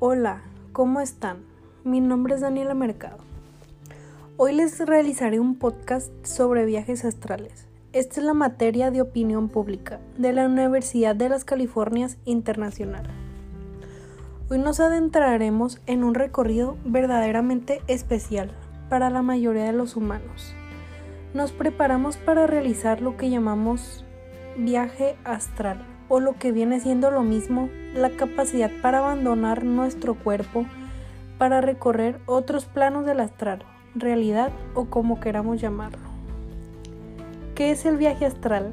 Hola, ¿cómo están? Mi nombre es Daniela Mercado. Hoy les realizaré un podcast sobre viajes astrales. Esta es la materia de opinión pública de la Universidad de las Californias Internacional. Hoy nos adentraremos en un recorrido verdaderamente especial para la mayoría de los humanos. Nos preparamos para realizar lo que llamamos viaje astral o lo que viene siendo lo mismo, la capacidad para abandonar nuestro cuerpo para recorrer otros planos del astral, realidad o como queramos llamarlo. ¿Qué es el viaje astral?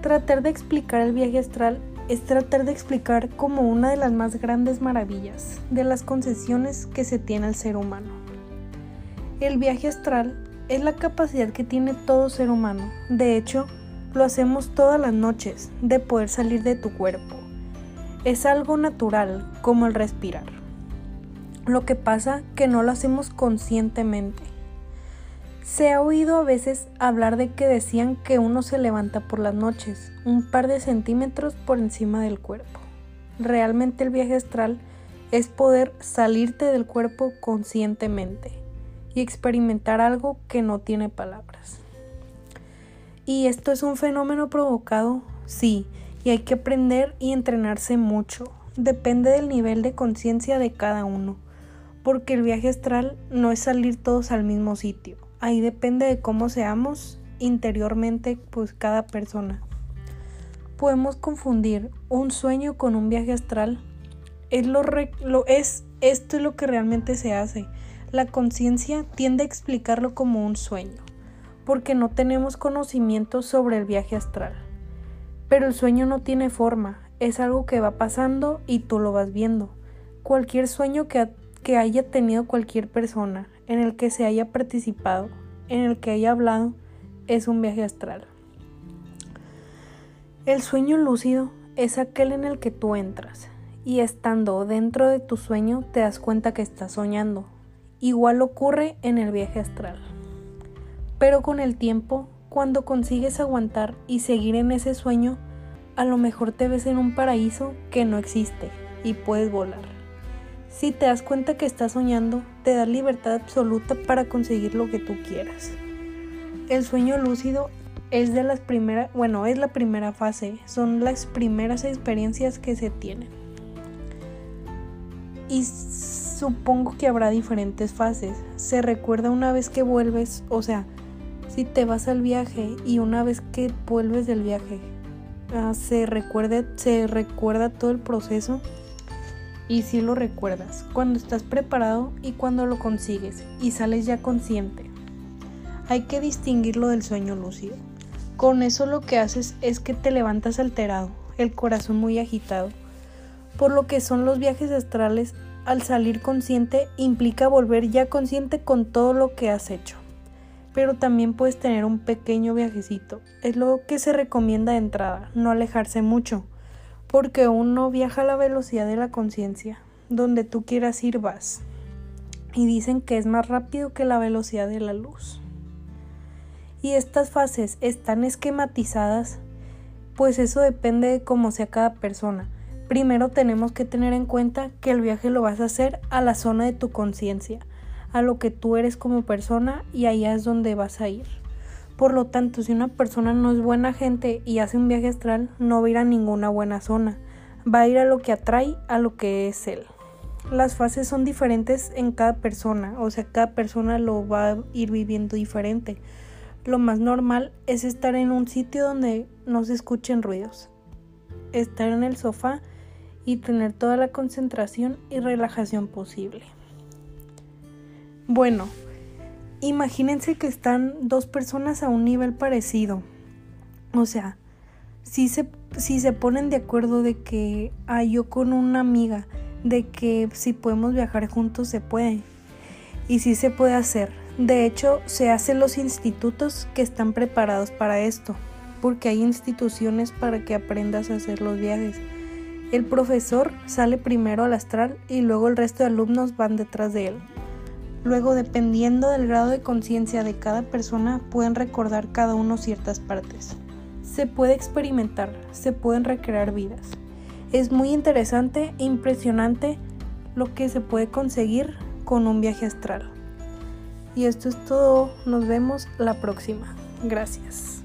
Tratar de explicar el viaje astral es tratar de explicar como una de las más grandes maravillas de las concesiones que se tiene al ser humano. El viaje astral es la capacidad que tiene todo ser humano. De hecho, lo hacemos todas las noches, de poder salir de tu cuerpo. Es algo natural, como el respirar. Lo que pasa que no lo hacemos conscientemente. Se ha oído a veces hablar de que decían que uno se levanta por las noches, un par de centímetros por encima del cuerpo. Realmente el viaje astral es poder salirte del cuerpo conscientemente y experimentar algo que no tiene palabras. Y esto es un fenómeno provocado, sí, y hay que aprender y entrenarse mucho. Depende del nivel de conciencia de cada uno, porque el viaje astral no es salir todos al mismo sitio. Ahí depende de cómo seamos interiormente, pues cada persona. Podemos confundir un sueño con un viaje astral. Es lo, lo es esto es lo que realmente se hace. La conciencia tiende a explicarlo como un sueño porque no tenemos conocimiento sobre el viaje astral. Pero el sueño no tiene forma, es algo que va pasando y tú lo vas viendo. Cualquier sueño que, que haya tenido cualquier persona, en el que se haya participado, en el que haya hablado, es un viaje astral. El sueño lúcido es aquel en el que tú entras y estando dentro de tu sueño te das cuenta que estás soñando. Igual ocurre en el viaje astral. Pero con el tiempo, cuando consigues aguantar y seguir en ese sueño, a lo mejor te ves en un paraíso que no existe y puedes volar. Si te das cuenta que estás soñando, te da libertad absoluta para conseguir lo que tú quieras. El sueño lúcido es de las primeras, bueno, es la primera fase, son las primeras experiencias que se tienen. Y supongo que habrá diferentes fases. Se recuerda una vez que vuelves, o sea, si te vas al viaje y una vez que vuelves del viaje ah, se, se recuerda todo el proceso y si lo recuerdas cuando estás preparado y cuando lo consigues y sales ya consciente. Hay que distinguirlo del sueño lúcido. Con eso lo que haces es que te levantas alterado, el corazón muy agitado. Por lo que son los viajes astrales, al salir consciente implica volver ya consciente con todo lo que has hecho pero también puedes tener un pequeño viajecito. Es lo que se recomienda de entrada, no alejarse mucho, porque uno viaja a la velocidad de la conciencia, donde tú quieras ir vas. Y dicen que es más rápido que la velocidad de la luz. Y estas fases están esquematizadas, pues eso depende de cómo sea cada persona. Primero tenemos que tener en cuenta que el viaje lo vas a hacer a la zona de tu conciencia a lo que tú eres como persona y allá es donde vas a ir. Por lo tanto, si una persona no es buena gente y hace un viaje astral, no va a ir a ninguna buena zona. Va a ir a lo que atrae, a lo que es él. Las fases son diferentes en cada persona, o sea, cada persona lo va a ir viviendo diferente. Lo más normal es estar en un sitio donde no se escuchen ruidos. Estar en el sofá y tener toda la concentración y relajación posible. Bueno, imagínense que están dos personas a un nivel parecido. O sea, si se, si se ponen de acuerdo de que ah, yo con una amiga, de que si podemos viajar juntos se puede. Y si se puede hacer. De hecho, se hacen los institutos que están preparados para esto, porque hay instituciones para que aprendas a hacer los viajes. El profesor sale primero al astral y luego el resto de alumnos van detrás de él. Luego, dependiendo del grado de conciencia de cada persona, pueden recordar cada uno ciertas partes. Se puede experimentar, se pueden recrear vidas. Es muy interesante e impresionante lo que se puede conseguir con un viaje astral. Y esto es todo, nos vemos la próxima. Gracias.